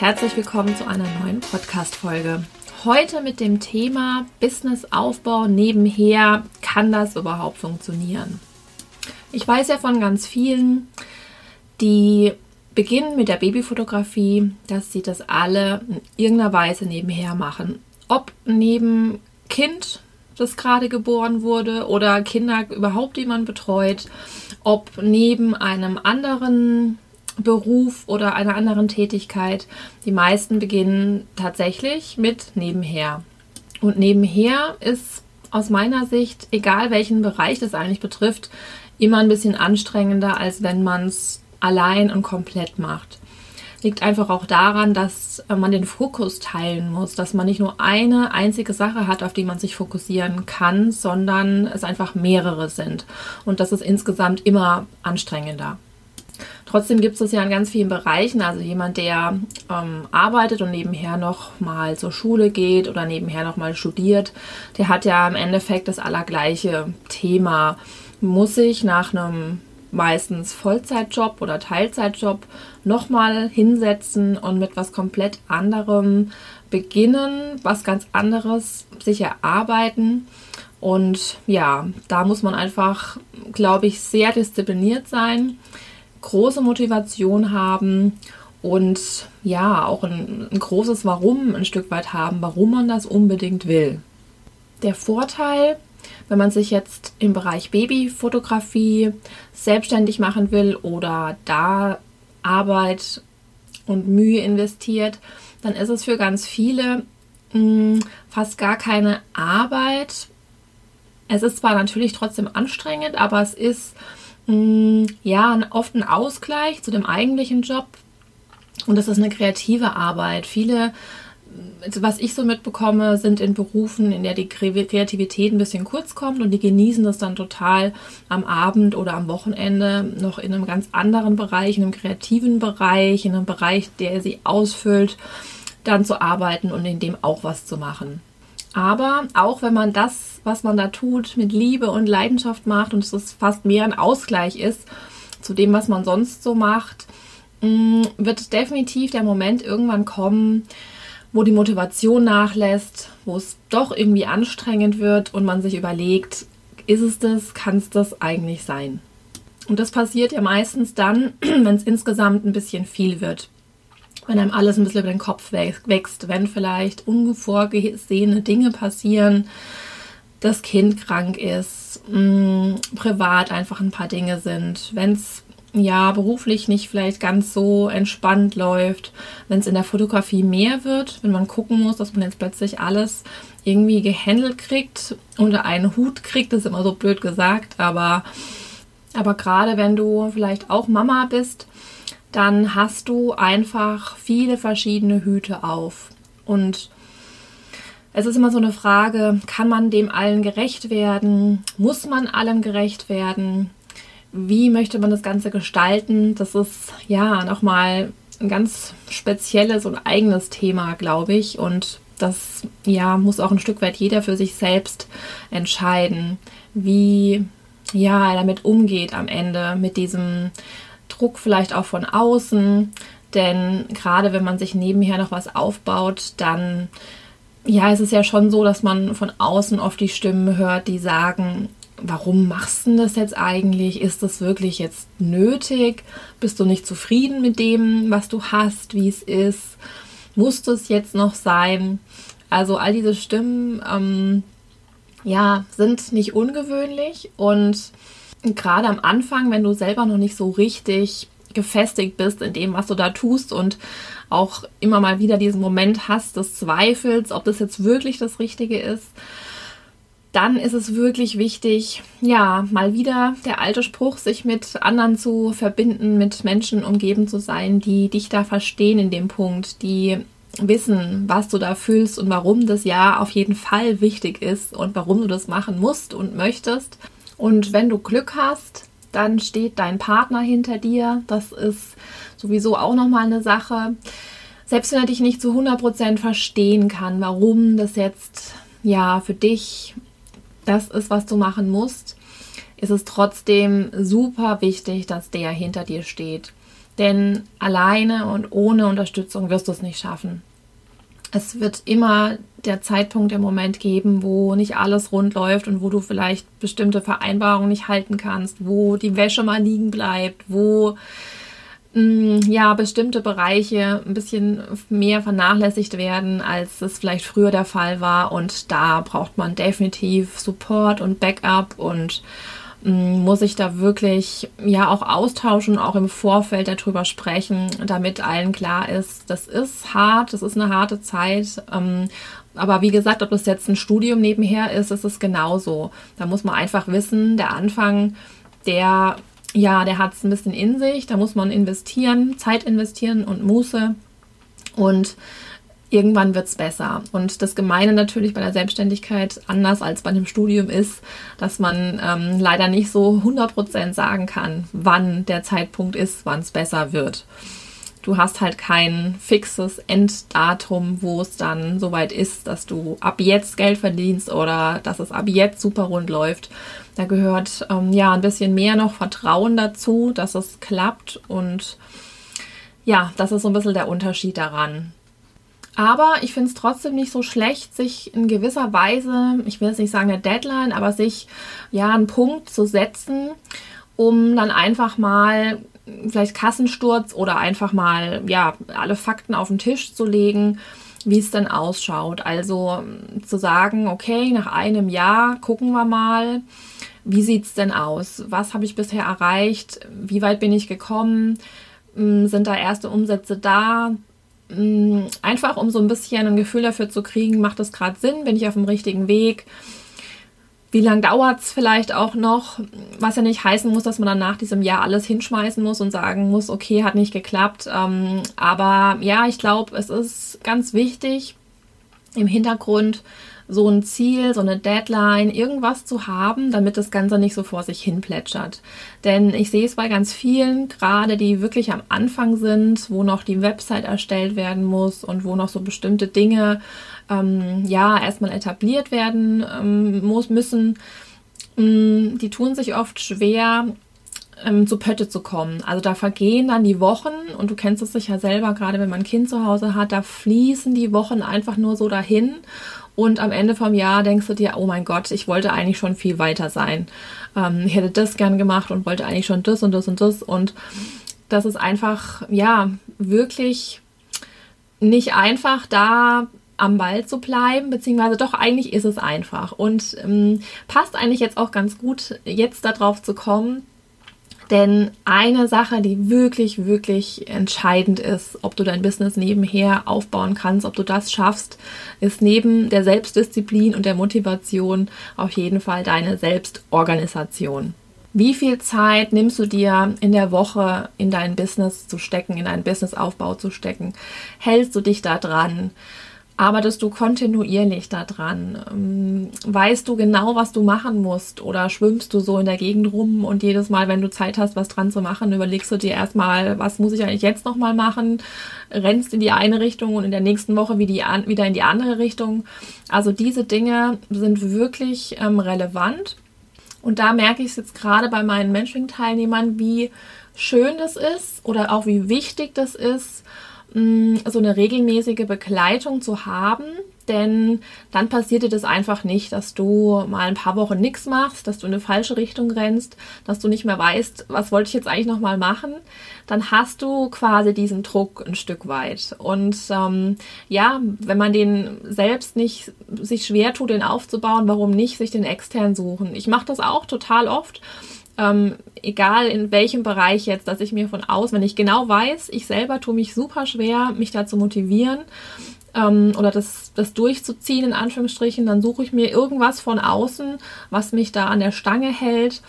herzlich willkommen zu einer neuen Podcast-Folge. Heute mit dem Thema Businessaufbau nebenher. Kann das überhaupt funktionieren? Ich weiß ja von ganz vielen, die beginnen mit der Babyfotografie, dass sie das alle in irgendeiner Weise nebenher machen. Ob neben Kind, das gerade geboren wurde, oder Kinder überhaupt, die man betreut, ob neben einem anderen Beruf oder einer anderen Tätigkeit. Die meisten beginnen tatsächlich mit nebenher. Und nebenher ist aus meiner Sicht, egal welchen Bereich das eigentlich betrifft, immer ein bisschen anstrengender, als wenn man es allein und komplett macht. Liegt einfach auch daran, dass man den Fokus teilen muss, dass man nicht nur eine einzige Sache hat, auf die man sich fokussieren kann, sondern es einfach mehrere sind. Und das ist insgesamt immer anstrengender. Trotzdem gibt es ja in ganz vielen Bereichen. Also jemand, der ähm, arbeitet und nebenher noch mal zur Schule geht oder nebenher noch mal studiert, der hat ja im Endeffekt das allergleiche Thema. Muss sich nach einem meistens Vollzeitjob oder Teilzeitjob nochmal hinsetzen und mit was komplett anderem beginnen, was ganz anderes sich erarbeiten. Und ja, da muss man einfach, glaube ich, sehr diszipliniert sein große Motivation haben und ja, auch ein, ein, großes Warum ein Stück weit haben, warum man das unbedingt will. Der Vorteil, wenn man sich jetzt im Bereich Babyfotografie selbstständig machen will oder da Arbeit und Mühe investiert, dann ist es für ganz viele mh, hm, fast gar keine Arbeit. Es ist zwar natürlich trotzdem anstrengend, aber es ist ja, oft ein Ausgleich zu dem eigentlichen Job. Und das ist eine kreative Arbeit. Viele, also was ich so mitbekomme, sind in Berufen, in der die Kreativität ein bisschen kurz kommt und die genießen das dann total am Abend oder am Wochenende noch in einem ganz anderen Bereich, in einem kreativen Bereich, in einem Bereich, der sie ausfüllt, dann zu arbeiten und in dem auch was zu machen. Aber auch wenn man das, was man da tut, mit Liebe und Leidenschaft macht und es fast mehr ein Ausgleich ist zu dem, was man sonst so macht, mm, wird definitiv der Moment irgendwann kommen, wo die Motivation nachlässt, wo es doch irgendwie anstrengend wird und man sich überlegt, ist es das, kann es das eigentlich sein? Und das passiert ja meistens dann, wenn es insgesamt ein bisschen viel wird wenn einem alles ein bisschen über den Kopf wächst, wenn vielleicht unvorgesehene Dinge passieren, das Kind krank ist, mh, mm, privat einfach ein paar Dinge sind, wenn es ja beruflich nicht vielleicht ganz so entspannt läuft, wenn es in der Fotografie mehr wird, wenn man gucken muss, dass man jetzt plötzlich alles irgendwie gehandelt kriegt, unter einen Hut kriegt, ist immer so blöd gesagt, aber aber gerade wenn du vielleicht auch Mama bist, dann hast du einfach viele verschiedene Hüte auf. Und es ist immer so eine Frage, kann man dem allen gerecht werden? Muss man allem gerecht werden? Wie möchte man das Ganze gestalten? Das ist ja nochmal ein ganz spezielles und eigenes Thema, glaube ich. Und das ja muss auch ein Stück weit jeder für sich selbst entscheiden, wie ja er damit umgeht am Ende mit diesem Druck vielleicht auch von außen. Denn gerade wenn man sich nebenher noch was aufbaut, dann ja, es ist ja schon so, dass man von außen oft die Stimmen hört, die sagen, warum machst du das jetzt eigentlich? Ist das wirklich jetzt nötig? Bist du nicht zufrieden mit dem, was du hast, wie es ist? Muss es jetzt noch sein? Also all diese Stimmen, ähm, ja, sind nicht ungewöhnlich und gerade am Anfang, wenn du selber noch nicht so richtig gefestigt bist in dem, was du da tust und auch immer mal wieder diesen Moment hast des Zweifels, ob das jetzt wirklich das Richtige ist, dann ist es wirklich wichtig, ja, mal wieder der alte Spruch, sich mit anderen zu verbinden, mit Menschen umgeben zu sein, die dich da verstehen in dem Punkt, die wissen, was du da fühlst und warum das ja auf jeden Fall wichtig ist und warum du das machen musst und möchtest. Und wenn du Glück hast, dann steht dein Partner hinter dir. Das ist sowieso auch nochmal eine Sache. Selbst wenn er dich nicht zu 100% verstehen kann, warum das jetzt ja für dich das ist, was du machen musst, ist es trotzdem super wichtig, dass der hinter dir steht. Denn alleine und ohne Unterstützung wirst du es nicht schaffen. Es wird immer der Zeitpunkt, der Moment geben, wo nicht alles rund läuft und wo du vielleicht bestimmte Vereinbarungen nicht halten kannst, wo die Wäsche mal liegen bleibt, wo mm, ja bestimmte Bereiche ein bisschen mehr vernachlässigt werden, als es vielleicht früher der Fall war. Und da braucht man definitiv Support und Backup und muss ich da wirklich ja auch austauschen, auch im Vorfeld darüber sprechen, damit allen klar ist, das ist hart, das ist eine harte Zeit. Ähm, aber wie gesagt, ob das jetzt ein Studium nebenher ist, ist es genauso. Da muss man einfach wissen, der Anfang, der ja, der hat es ein bisschen in sich, da muss man investieren, Zeit investieren und Muße. Und irgendwann wird es besser. Und das Gemeine natürlich bei der Selbstständigkeit, anders als bei einem Studium, ist, dass man ähm, leider nicht so 100% sagen kann, wann der Zeitpunkt ist, wann es besser wird. Du hast halt kein fixes Enddatum, wo es dann soweit ist, dass du ab jetzt Geld verdienst oder dass es ab jetzt super rund läuft. Da gehört ähm, ja ein bisschen mehr noch Vertrauen dazu, dass es klappt und ja, das ist so ein bisschen der Unterschied daran. Aber ich finde es trotzdem nicht so schlecht, sich in gewisser Weise, ich will jetzt nicht sagen eine Deadline, aber sich ja einen Punkt zu setzen, um dann einfach mal vielleicht Kassensturz oder einfach mal ja alle Fakten auf den Tisch zu legen, wie es denn ausschaut. Also zu sagen, okay, nach einem Jahr gucken wir mal, wie sieht es denn aus? Was habe ich bisher erreicht? Wie weit bin ich gekommen? Hm, sind da erste Umsätze da? Mm, einfach um so ein bisschen ein Gefühl dafür zu kriegen, macht das gerade Sinn, bin ich auf dem richtigen Weg, wie lange dauert es vielleicht auch noch, was ja nicht heißen muss, dass man dann nach diesem Jahr alles hinschmeißen muss und sagen muss, okay, hat nicht geklappt. Ähm, aber ja, ich glaube, es ist ganz wichtig, im Hintergrund so ein Ziel, so eine Deadline, irgendwas zu haben, damit das Ganze nicht so vor sich hin plätschert. Denn ich sehe es bei ganz vielen, gerade die wirklich am Anfang sind, wo noch die Website erstellt werden muss und wo noch so bestimmte Dinge ähm, ja erstmal etabliert werden ähm, muss, müssen. Ähm, die tun sich oft schwer, ähm, zu Pötte zu kommen. Also da vergehen dann die Wochen und du kennst es sicher selber, gerade wenn man ein Kind zu Hause hat, da fließen die Wochen einfach nur so dahin und am Ende vom Jahr denkst du dir, oh mein Gott, ich wollte eigentlich schon viel weiter sein. Ähm, ich hätte das gern gemacht und wollte eigentlich schon das und das und das. Und das ist einfach, ja, wirklich nicht einfach da am Ball zu bleiben, beziehungsweise doch eigentlich ist es einfach und ähm, passt eigentlich jetzt auch ganz gut, jetzt darauf zu kommen, denn eine Sache, die wirklich, wirklich entscheidend ist, ob du dein Business nebenher aufbauen kannst, ob du das schaffst, ist neben der Selbstdisziplin und der Motivation auf jeden Fall deine Selbstorganisation. Wie viel Zeit nimmst du dir in der Woche in dein Business zu stecken, in deinen Businessaufbau zu stecken? Hältst du dich da dran? Arbeitest du kontinuierlich daran? Ähm, weißt du genau, was du machen musst? Oder schwimmst du so in der Gegend rum und jedes Mal, wenn du Zeit hast, was dran zu machen, überlegst du dir erstmal, was muss ich eigentlich jetzt nochmal machen? Rennst in die eine Richtung und in der nächsten Woche wieder in die andere Richtung. Also diese Dinge sind wirklich ähm, relevant. Und da merke ich es jetzt gerade bei meinen Mentoring-Teilnehmern, wie schön das ist oder auch wie wichtig das ist, So eine regelmäßige Begleitung zu haben, denn dann passiert dir das einfach nicht, dass du mal ein paar Wochen nichts machst, dass du in eine falsche Richtung rennst, dass du nicht mehr weißt, was wollte ich jetzt eigentlich nochmal machen. Dann hast du quasi diesen Druck ein Stück weit. Und ähm, ja, wenn man den selbst nicht sich schwer tut, den aufzubauen, warum nicht sich den extern suchen? Ich mache das auch total oft ähm, egal in welchem Bereich jetzt, dass ich mir von aus, wenn ich genau weiß, ich selber tue mich super schwer, mich da zu motivieren ähm, oder das, das durchzuziehen, in Anführungsstrichen, dann suche ich mir irgendwas von außen, was mich da an der Stange hält.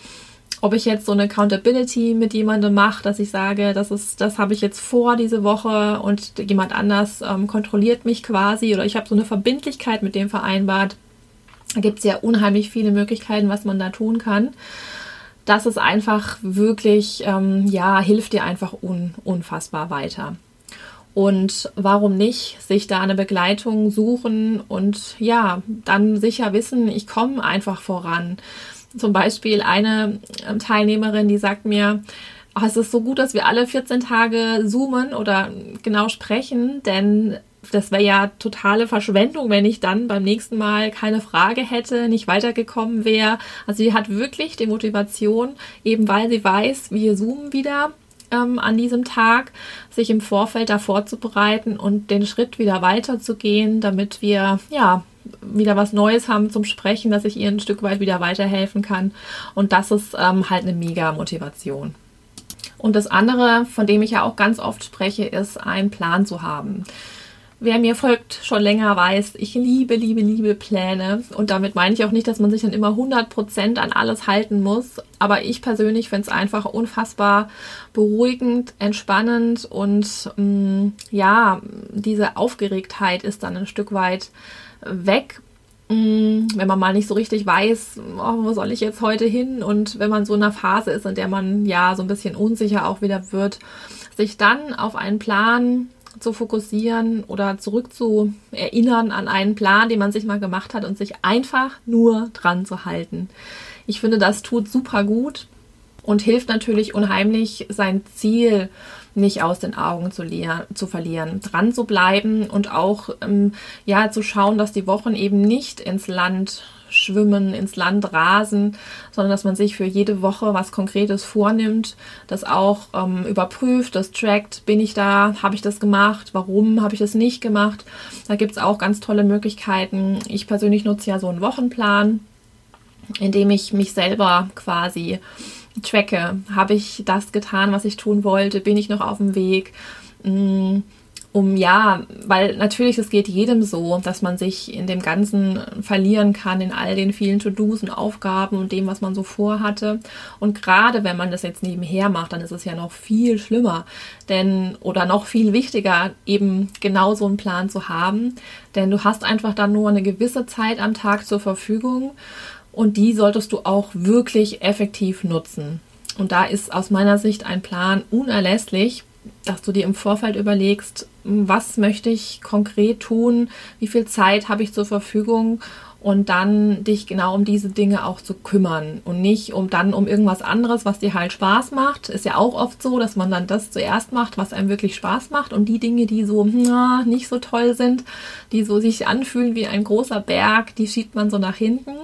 Ob ich jetzt so eine Accountability mit jemandem mache, dass ich sage, das ist, das habe ich jetzt vor diese Woche und jemand anders ähm, kontrolliert mich quasi oder ich habe so eine Verbindlichkeit mit dem vereinbart. Da gibt es ja unheimlich viele Möglichkeiten, was man da tun kann das ist einfach wirklich, ähm, ja, hilft dir einfach un unfassbar weiter. Und warum nicht sich da eine Begleitung suchen und ja, dann sicher wissen, ich komme einfach voran. Zum Beispiel eine ähm, Teilnehmerin, die sagt mir, oh, es ist so gut, dass wir alle 14 Tage zoomen oder genau sprechen, denn das wäre ja totale Verschwendung, wenn ich dann beim nächsten Mal keine Frage hätte, nicht weitergekommen wäre. Also sie hat wirklich die Motivation, eben weil sie weiß, wir zoomen wieder ähm, an diesem Tag, sich im Vorfeld da vorzubereiten und den Schritt wieder weiterzugehen, damit wir ja wieder was Neues haben zum Sprechen, dass ich ihr ein Stück weit wieder weiterhelfen kann. Und das ist ähm, halt eine mega Motivation. Und das andere, von dem ich ja auch ganz oft spreche, ist, einen Plan zu haben. Wer mir folgt schon länger weiß, ich liebe, liebe, liebe Pläne. Und damit meine ich auch nicht, dass man sich dann immer 100% an alles halten muss. Aber ich persönlich finde es einfach unfassbar beruhigend, entspannend und mh, mm, ja, diese Aufgeregtheit ist dann ein Stück weit weg mm, wenn man mal nicht so richtig weiß, oh, wo soll ich jetzt heute hin und wenn man so in einer Phase ist, in der man ja so ein bisschen unsicher auch wieder wird, sich dann auf einen Plan zu fokussieren oder zurück zu erinnern an einen Plan, den man sich mal gemacht hat und sich einfach nur dran zu halten. Ich finde, das tut super gut und hilft natürlich unheimlich, sein Ziel nicht aus den Augen zu, zu verlieren, dran zu bleiben und auch ähm, ja zu schauen, dass die Wochen eben nicht ins Land schwimmen, ins Land rasen, sondern dass man sich für jede Woche was Konkretes vornimmt, das auch ähm, überprüft, das trackt, bin ich da, habe ich das gemacht, warum habe ich das nicht gemacht. Da gibt es auch ganz tolle Möglichkeiten. Ich persönlich nutze ja so einen Wochenplan, in dem ich mich selber quasi tracke. Habe ich das getan, was ich tun wollte? Bin ich noch auf dem Weg? Hm um ja, weil natürlich es geht jedem so, dass man sich in dem Ganzen verlieren kann, in all den vielen To-Dos und Aufgaben und dem, was man so vorhatte. Und gerade wenn man das jetzt nebenher macht, dann ist es ja noch viel schlimmer, denn oder noch viel wichtiger, eben genau so einen Plan zu haben, denn du hast einfach dann nur eine gewisse Zeit am Tag zur Verfügung und die solltest du auch wirklich effektiv nutzen. Und da ist aus meiner Sicht ein Plan unerlässlich, dass du dir im Vorfeld überlegst, was möchte ich konkret tun, wie viel Zeit habe ich zur Verfügung und dann dich genau um diese Dinge auch zu kümmern und nicht um dann um irgendwas anderes, was dir halt Spaß macht. Ist ja auch oft so, dass man dann das zuerst macht, was einem wirklich Spaß macht und die Dinge, die so na, nicht so toll sind, die so sich anfühlen wie ein großer Berg, die schiebt man so nach hinten.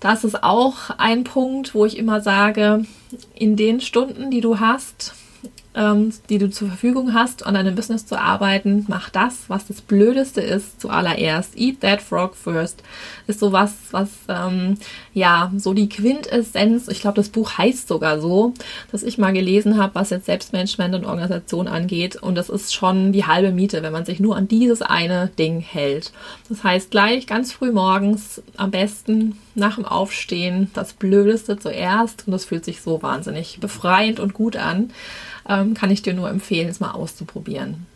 Das ist auch ein Punkt, wo ich immer sage, in den Stunden, die du hast, die du zur Verfügung hast, an deinem Business zu arbeiten, mach das, was das Blödeste ist, zuallererst. Eat that frog first. Ist so was, was, ähm, ja, so die Quintessenz, ich glaube, das Buch heißt sogar so, dass ich mal gelesen habe, was jetzt Selbstmanagement und Organisation angeht. Und das ist schon die halbe Miete, wenn man sich nur an dieses eine Ding hält. Das heißt, gleich ganz früh morgens, am besten nach dem Aufstehen, das Blödeste zuerst. Und das fühlt sich so wahnsinnig befreiend und gut an ähm, kann ich dir nur empfehlen, es mal auszuprobieren.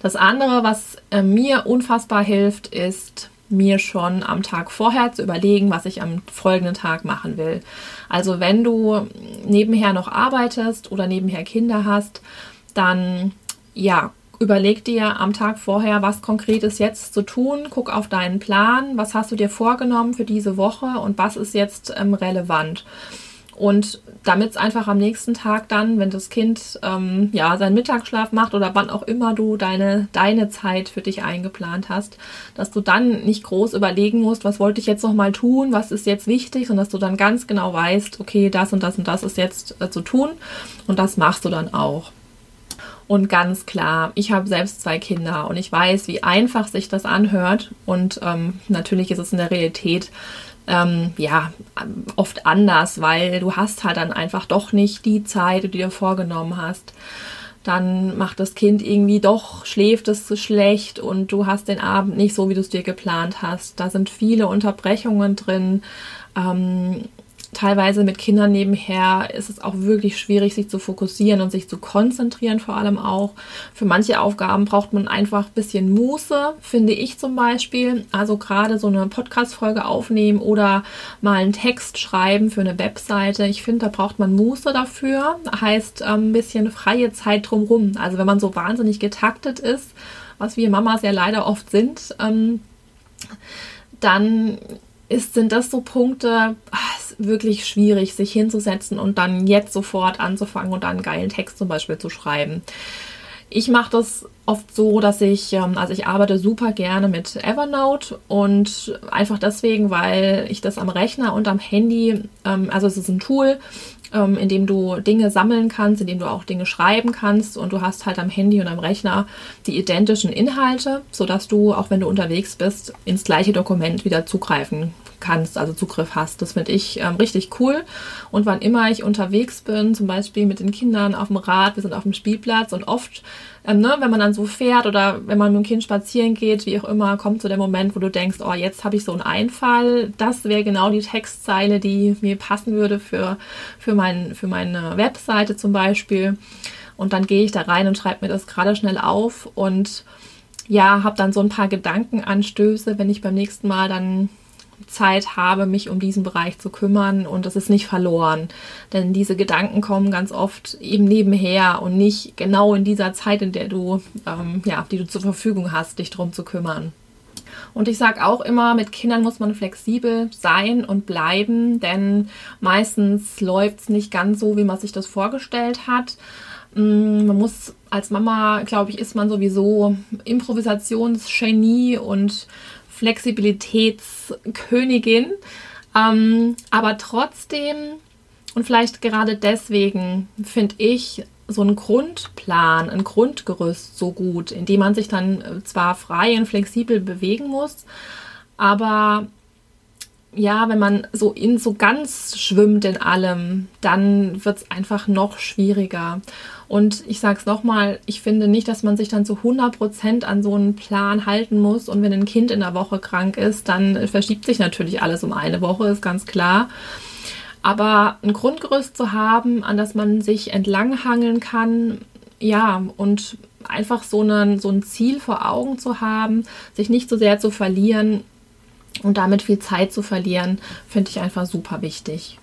Das andere, was äh, mir unfassbar hilft, ist mir schon am Tag vorher zu überlegen, was ich am folgenden Tag machen will. Also wenn du nebenher noch arbeitest oder nebenher Kinder hast, dann ja, überleg dir am Tag vorher, was konkret ist jetzt zu tun. Guck auf deinen Plan, was hast du dir vorgenommen für diese Woche und was ist jetzt ähm, relevant. Und damit es einfach am nächsten Tag dann, wenn das Kind ähm, ja seinen Mittagsschlaf macht oder wann auch immer du deine, deine Zeit für dich eingeplant hast, dass du dann nicht groß überlegen musst, was wollte ich jetzt nochmal tun, was ist jetzt wichtig, sondern dass du dann ganz genau weißt, okay, das und das und das ist jetzt äh, zu tun und das machst du dann auch. Und ganz klar, ich habe selbst zwei Kinder und ich weiß, wie einfach sich das anhört. Und ähm, natürlich ist es in der Realität ähm, ja, oft anders, weil du hast halt dann einfach doch nicht die Zeit, die du dir vorgenommen hast. Dann macht das Kind irgendwie doch, schläft es zu schlecht und du hast den Abend nicht so, wie du es dir geplant hast. Da sind viele Unterbrechungen drin. Ähm, teilweise mit Kindern nebenher ist es auch wirklich schwierig, sich zu fokussieren und sich zu konzentrieren, vor allem auch. Für manche Aufgaben braucht man einfach ein bisschen Muße, finde ich zum Beispiel. Also gerade so eine Podcast-Folge aufnehmen oder mal einen Text schreiben für eine Webseite. Ich finde, da braucht man Muße dafür. Heißt ähm, ein bisschen freie Zeit drumrum. Also wenn man so wahnsinnig getaktet ist, was wir Mamas ja leider oft sind, ähm, dann ist, sind das so Punkte, ach, wirklich schwierig, sich hinzusetzen und dann jetzt sofort anzufangen und dann einen geilen Text zum Beispiel zu schreiben. Ich mache das oft so, dass ich, ähm, also ich arbeite super gerne mit Evernote und einfach deswegen, weil ich das am Rechner und am Handy, ähm, also es ist ein Tool, ähm, in dem du Dinge sammeln kannst, in dem du auch Dinge schreiben kannst und du hast halt am Handy und am Rechner die identischen Inhalte, sodass du, auch wenn du unterwegs bist, ins gleiche Dokument wieder zugreifen kannst, also Zugriff hast. Das finde ich ähm, richtig cool. Und wann immer ich unterwegs bin, zum Beispiel mit den Kindern auf dem Rad, wir sind auf dem Spielplatz und oft, ähm, ne, wenn man dann so fährt oder wenn man mit dem Kind spazieren geht, wie auch immer, kommt so der Moment, wo du denkst, oh, jetzt habe ich so einen Einfall. Das wäre genau die Textzeile, die mir passen würde für, für, mein, für meine Webseite zum Beispiel. Und dann gehe ich da rein und schreibe mir das gerade schnell auf und ja, habe dann so ein paar Gedankenanstöße, wenn ich beim nächsten Mal dann Zeit habe, mich um diesen Bereich zu kümmern und es ist nicht verloren. Denn diese Gedanken kommen ganz oft eben nebenher und nicht genau in dieser Zeit, in der du, ähm, ja, die du zur Verfügung hast, dich drum zu kümmern. Und ich sage auch immer, mit Kindern muss man flexibel sein und bleiben, denn meistens läuft es nicht ganz so, wie man sich das vorgestellt hat. Mm, man muss als Mama, glaube ich, ist man sowieso Improvisationsgenie und Flexibilitätskönigin. Ähm, aber trotzdem und vielleicht gerade deswegen finde ich so einen Grundplan, ein Grundgerüst so gut, in dem man sich dann äh, zwar frei und flexibel bewegen muss, aber ja, wenn man so in so ganz schwimmt in allem, dann wird es einfach noch schwieriger. Und ich sage es nochmal, ich finde nicht, dass man sich dann zu 100 Prozent an so einen Plan halten muss. Und wenn ein Kind in der Woche krank ist, dann verschiebt sich natürlich alles um eine Woche, ist ganz klar. Aber ein Grundgerüst zu haben, an das man sich entlanghangeln kann, ja, und einfach so, einen, so ein Ziel vor Augen zu haben, sich nicht so sehr zu verlieren und damit viel Zeit zu verlieren, finde ich einfach super wichtig.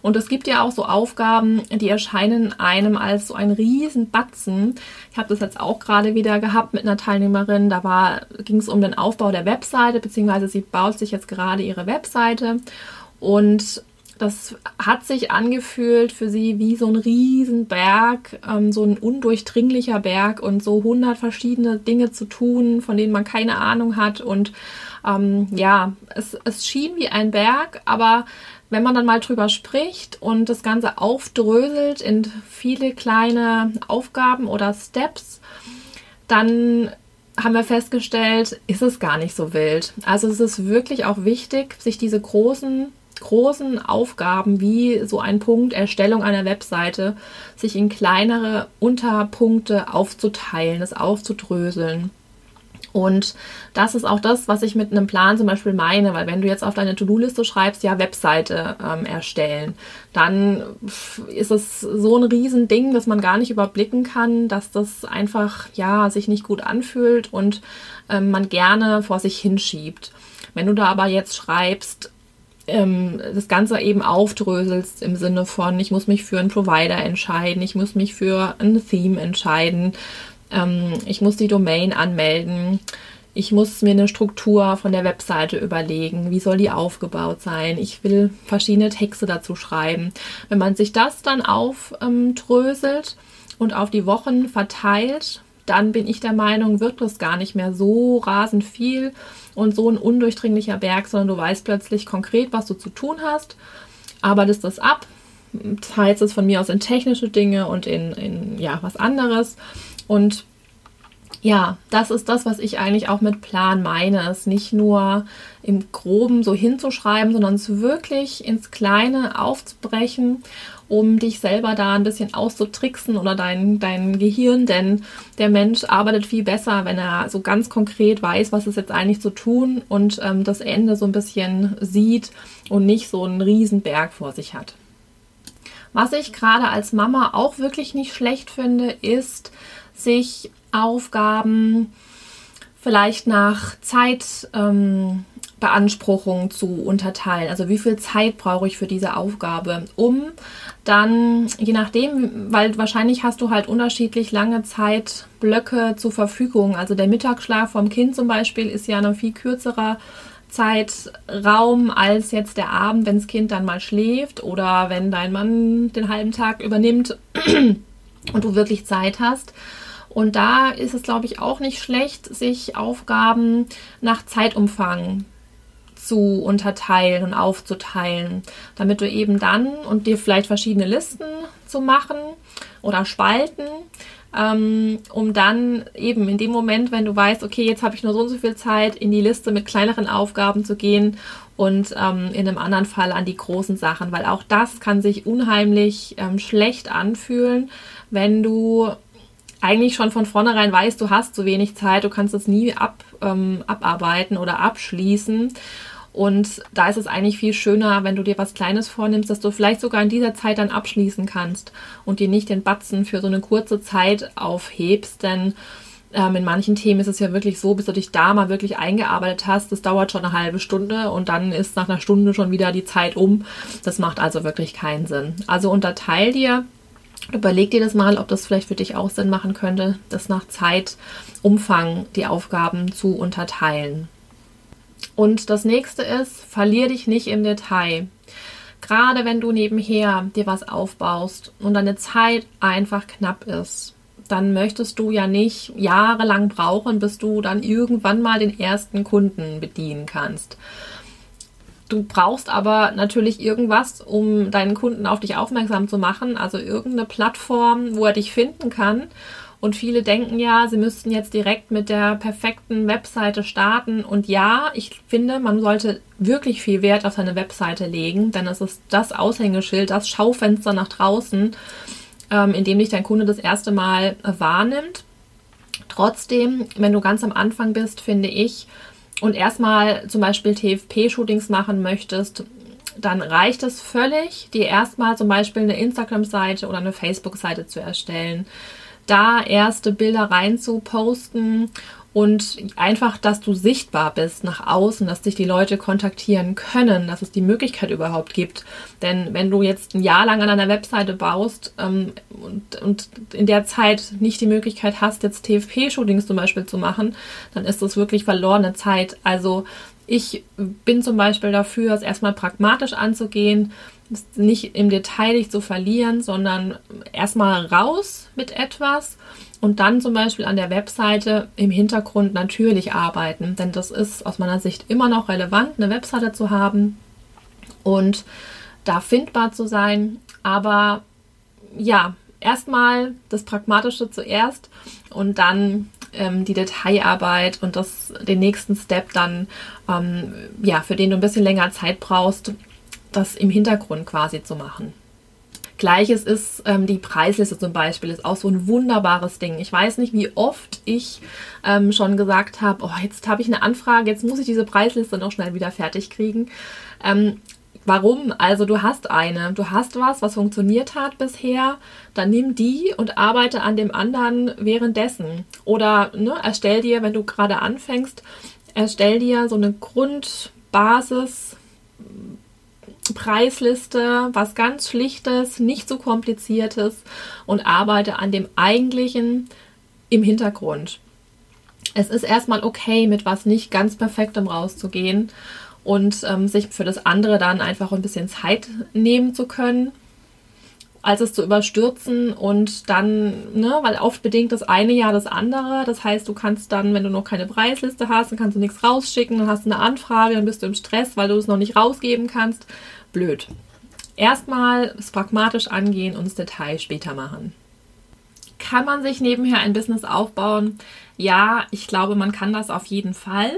Und es gibt ja auch so Aufgaben, die erscheinen einem als so ein Riesenbatzen. Ich habe das jetzt auch gerade wieder gehabt mit einer Teilnehmerin. Da ging es um den Aufbau der Webseite, beziehungsweise sie baut sich jetzt gerade ihre Webseite. Und das hat sich angefühlt für sie wie so ein Riesenberg, ähm, so ein undurchdringlicher Berg und so hundert verschiedene Dinge zu tun, von denen man keine Ahnung hat. Und ähm, ja, es, es schien wie ein Berg, aber wenn man dann mal drüber spricht und das Ganze aufdröselt in viele kleine Aufgaben oder Steps, dann haben wir festgestellt, ist es gar nicht so wild. Also es ist wirklich auch wichtig, sich diese großen, großen Aufgaben wie so ein Punkt Erstellung einer Webseite, sich in kleinere Unterpunkte aufzuteilen, es aufzudröseln. Und das ist auch das, was ich mit einem Plan zum Beispiel meine, weil wenn du jetzt auf deine To-Do-Liste schreibst, ja, Webseite ähm, erstellen, dann ist es so ein Riesending, dass man gar nicht überblicken kann, dass das einfach, ja, sich nicht gut anfühlt und ähm, man gerne vor sich hinschiebt. Wenn du da aber jetzt schreibst, ähm, das Ganze eben aufdröselst im Sinne von, ich muss mich für einen Provider entscheiden, ich muss mich für ein Theme entscheiden, ähm, ich muss die Domain anmelden. Ich muss mir eine Struktur von der Webseite überlegen. Wie soll die aufgebaut sein? Ich will verschiedene Texte dazu schreiben. Wenn man sich das dann aufdröselt und auf die Wochen verteilt, dann bin ich der Meinung, wird das gar nicht mehr so rasend viel und so ein undurchdringlicher Berg, sondern du weißt plötzlich konkret, was du zu tun hast, arbeitest das ab, teilst es von mir aus in technische Dinge und in, in ja, was anderes und ja, das ist das, was ich eigentlich auch mit Plan meine. Es nicht nur im Groben so hinzuschreiben, sondern es wirklich ins Kleine aufzubrechen, um dich selber da ein bisschen auszutricksen oder dein, dein Gehirn. Denn der Mensch arbeitet viel besser, wenn er so ganz konkret weiß, was ist jetzt eigentlich zu tun und ähm, das Ende so ein bisschen sieht und nicht so einen Riesenberg vor sich hat. Was ich gerade als Mama auch wirklich nicht schlecht finde, ist, sich Aufgaben vielleicht nach Zeitbeanspruchung ähm, zu unterteilen. Also wie viel Zeit brauche ich für diese Aufgabe, um dann, je nachdem, weil wahrscheinlich hast du halt unterschiedlich lange Zeitblöcke zur Verfügung. Also der Mittagsschlaf vom Kind zum Beispiel ist ja ein viel kürzerer Zeitraum als jetzt der Abend, wenn das Kind dann mal schläft oder wenn dein Mann den halben Tag übernimmt und du wirklich Zeit hast. Und da ist es, glaube ich, auch nicht schlecht, sich Aufgaben nach Zeitumfang zu unterteilen und aufzuteilen, damit du eben dann und dir vielleicht verschiedene Listen zu machen oder Spalten, ähm, um dann eben in dem Moment, wenn du weißt, okay, jetzt habe ich nur so und so viel Zeit, in die Liste mit kleineren Aufgaben zu gehen und ähm, in einem anderen Fall an die großen Sachen, weil auch das kann sich unheimlich ähm, schlecht anfühlen, wenn du eigentlich schon von vornherein weißt, du hast zu wenig Zeit, du kannst es nie ab, ähm, abarbeiten oder abschließen. Und da ist es eigentlich viel schöner, wenn du dir was Kleines vornimmst, dass du vielleicht sogar in dieser Zeit dann abschließen kannst und dir nicht den Batzen für so eine kurze Zeit aufhebst, denn ähm, in manchen Themen ist es ja wirklich so, bis du dich da mal wirklich eingearbeitet hast, das dauert schon eine halbe Stunde und dann ist nach einer Stunde schon wieder die Zeit um. Das macht also wirklich keinen Sinn. Also unterteil dir Überleg dir das mal, ob das vielleicht für dich auch Sinn machen könnte, das nach Zeitumfang die Aufgaben zu unterteilen. Und das nächste ist, verlier dich nicht im Detail. Gerade wenn du nebenher dir was aufbaust und deine Zeit einfach knapp ist, dann möchtest du ja nicht jahrelang brauchen, bis du dann irgendwann mal den ersten Kunden bedienen kannst. Du brauchst aber natürlich irgendwas, um deinen Kunden auf dich aufmerksam zu machen, also irgendeine Plattform, wo er dich finden kann. Und viele denken ja, sie müssten jetzt direkt mit der perfekten Webseite starten. Und ja, ich finde, man sollte wirklich viel Wert auf seine Webseite legen, denn es ist das Aushängeschild, das Schaufenster nach draußen, ähm, in dem dich dein Kunde das erste Mal wahrnimmt. Trotzdem, wenn du ganz am Anfang bist, finde ich, und erstmal zum Beispiel TFP-Shootings machen möchtest, dann reicht es völlig, dir erstmal zum Beispiel eine Instagram-Seite oder eine Facebook-Seite zu erstellen, da erste Bilder rein zu posten und einfach, dass du sichtbar bist nach außen, dass dich die Leute kontaktieren können, dass es die Möglichkeit überhaupt gibt. Denn wenn du jetzt ein Jahr lang an einer Webseite baust ähm, und, und in der Zeit nicht die Möglichkeit hast, jetzt TFP-Shootings zum Beispiel zu machen, dann ist das wirklich verlorene Zeit. Also ich bin zum Beispiel dafür, es erstmal pragmatisch anzugehen, nicht im Detail dich zu verlieren, sondern erstmal raus mit etwas und dann zum Beispiel an der Webseite im Hintergrund natürlich arbeiten. Denn das ist aus meiner Sicht immer noch relevant, eine Webseite zu haben und da findbar zu sein. Aber ja, erstmal das Pragmatische zuerst und dann ähm, die Detailarbeit und das, den nächsten Step dann, ähm, ja, für den du ein bisschen länger Zeit brauchst, das im Hintergrund quasi zu machen. Gleiches ist ähm, die Preisliste zum Beispiel, ist auch so ein wunderbares Ding. Ich weiß nicht, wie oft ich ähm, schon gesagt habe, oh, jetzt habe ich eine Anfrage, jetzt muss ich diese Preisliste noch schnell wieder fertig kriegen. Ähm, warum? Also du hast eine, du hast was, was funktioniert hat bisher, dann nimm die und arbeite an dem anderen währenddessen. Oder ne, erstell dir, wenn du gerade anfängst, erstell dir so eine Grundbasis Preisliste, was ganz Schlichtes, nicht so kompliziertes und arbeite an dem eigentlichen im Hintergrund. Es ist erstmal okay, mit was nicht ganz perfektem rauszugehen und ähm, sich für das andere dann einfach ein bisschen Zeit nehmen zu können als es zu überstürzen und dann, ne, weil oft bedingt das eine ja das andere. Das heißt, du kannst dann, wenn du noch keine Preisliste hast, dann kannst du nichts rausschicken, dann hast du eine Anfrage, dann bist du im Stress, weil du es noch nicht rausgeben kannst. Blöd. Erstmal es pragmatisch angehen und das Detail später machen. Kann man sich nebenher ein Business aufbauen? Ja, ich glaube, man kann das auf jeden Fall.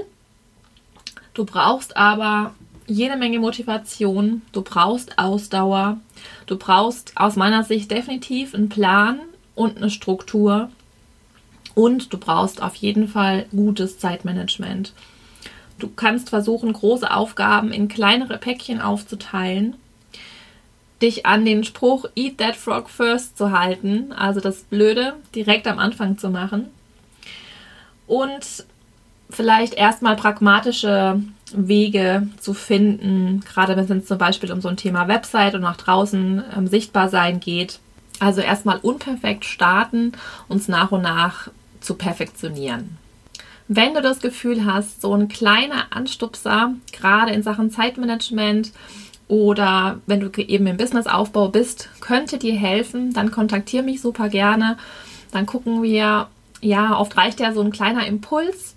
Du brauchst aber jede Menge Motivation, du brauchst Ausdauer, du brauchst aus meiner Sicht definitiv einen Plan und eine Struktur. Und du brauchst auf jeden Fall gutes Zeitmanagement. Du kannst versuchen, große Aufgaben in kleinere Päckchen aufzuteilen, dich an den Spruch Eat that frog first zu halten, also das Blöde direkt am Anfang zu machen. Und vielleicht erstmal pragmatische Wege zu finden, gerade wenn es zum Beispiel um so ein Thema Website und nach draußen ähm, sichtbar sein geht. Also erstmal unperfekt starten und es nach und nach zu perfektionieren. Wenn du das Gefühl hast, so ein kleiner Anstupser, gerade in Sachen Zeitmanagement oder wenn du eben im Businessaufbau bist, könnte dir helfen, dann kontaktiere mich super gerne. Dann gucken wir, ja, oft reicht ja so ein kleiner Impuls,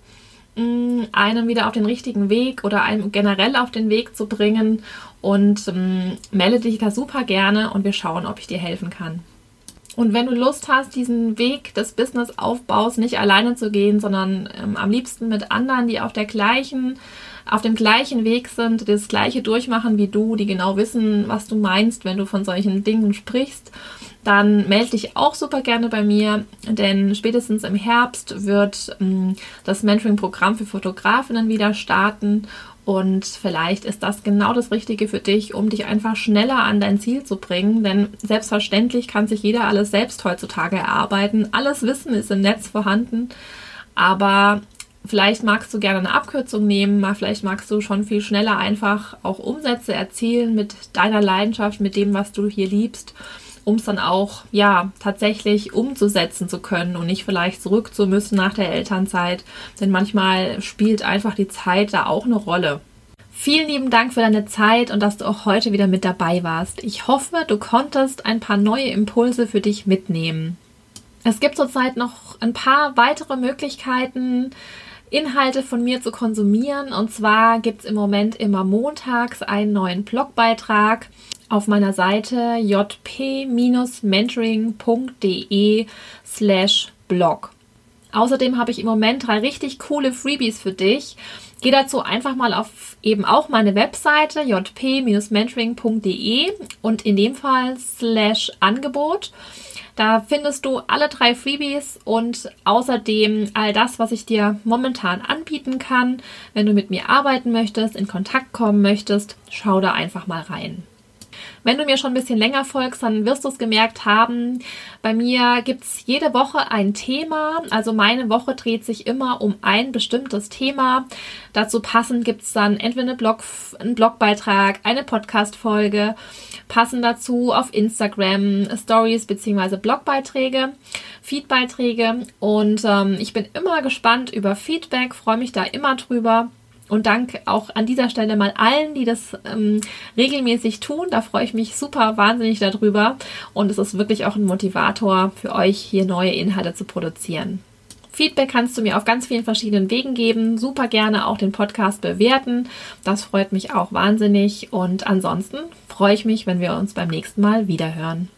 mm, einen wieder auf den richtigen Weg oder einen generell auf den Weg zu bringen und ähm, melde dich da super gerne und wir schauen, ob ich dir helfen kann. Und wenn du Lust hast, diesen Weg des Businessaufbaus nicht alleine zu gehen, sondern ähm, am liebsten mit anderen, die auf der gleichen, auf dem gleichen Weg sind, das gleiche durchmachen wie du, die genau wissen, was du meinst, wenn du von solchen Dingen sprichst, dann melde dich auch super gerne bei mir, denn spätestens im Herbst wird ähm, das Mentoring-Programm für Fotografinnen wieder starten und vielleicht ist das genau das Richtige für dich, um dich einfach schneller an dein Ziel zu bringen. Denn selbstverständlich kann sich jeder alles selbst heutzutage erarbeiten. Alles Wissen ist im Netz vorhanden. Aber vielleicht magst du gerne eine Abkürzung nehmen. Vielleicht magst du schon viel schneller einfach auch Umsätze erzielen mit deiner Leidenschaft, mit dem, was du hier liebst um es dann auch ja tatsächlich umzusetzen zu können und nicht vielleicht zurück zu müssen nach der Elternzeit. Denn manchmal spielt einfach die Zeit da auch eine Rolle. Vielen lieben Dank für deine Zeit und dass du auch heute wieder mit dabei warst. Ich hoffe, du konntest ein paar neue Impulse für dich mitnehmen. Es gibt zurzeit noch ein paar weitere Möglichkeiten, Inhalte von mir zu konsumieren. Und zwar gibt es im Moment immer montags einen neuen Blogbeitrag auf meiner Seite jp-mentoring.de slash blog. Außerdem habe ich im Moment drei richtig coole Freebies für dich. Geh dazu einfach mal auf eben auch meine Webseite jp-mentoring.de und in dem Fall slash Angebot. Da findest du alle drei Freebies und außerdem all das, was ich dir momentan anbieten kann. Wenn du mit mir arbeiten möchtest, in Kontakt kommen möchtest, schau da einfach mal rein. Wenn du mir schon ein bisschen länger folgst, dann wirst du es gemerkt haben. Bei mir gibt es jede Woche ein Thema. Also meine Woche dreht sich immer um ein bestimmtes Thema. Dazu passend gibt es dann entweder eine Blog, einen Blogbeitrag, eine Podcast-Folge, passend dazu auf Instagram Stories bzw. Blogbeiträge, Feedbeiträge. Und ähm, ich bin immer gespannt über Feedback, freue mich da immer drüber. Und danke auch an dieser Stelle mal allen, die das ähm, regelmäßig tun. Da freue ich mich super wahnsinnig darüber. Und es ist wirklich auch ein Motivator für euch, hier neue Inhalte zu produzieren. Feedback kannst du mir auf ganz vielen verschiedenen Wegen geben. Super gerne auch den Podcast bewerten. Das freut mich auch wahnsinnig. Und ansonsten freue ich mich, wenn wir uns beim nächsten Mal wiederhören.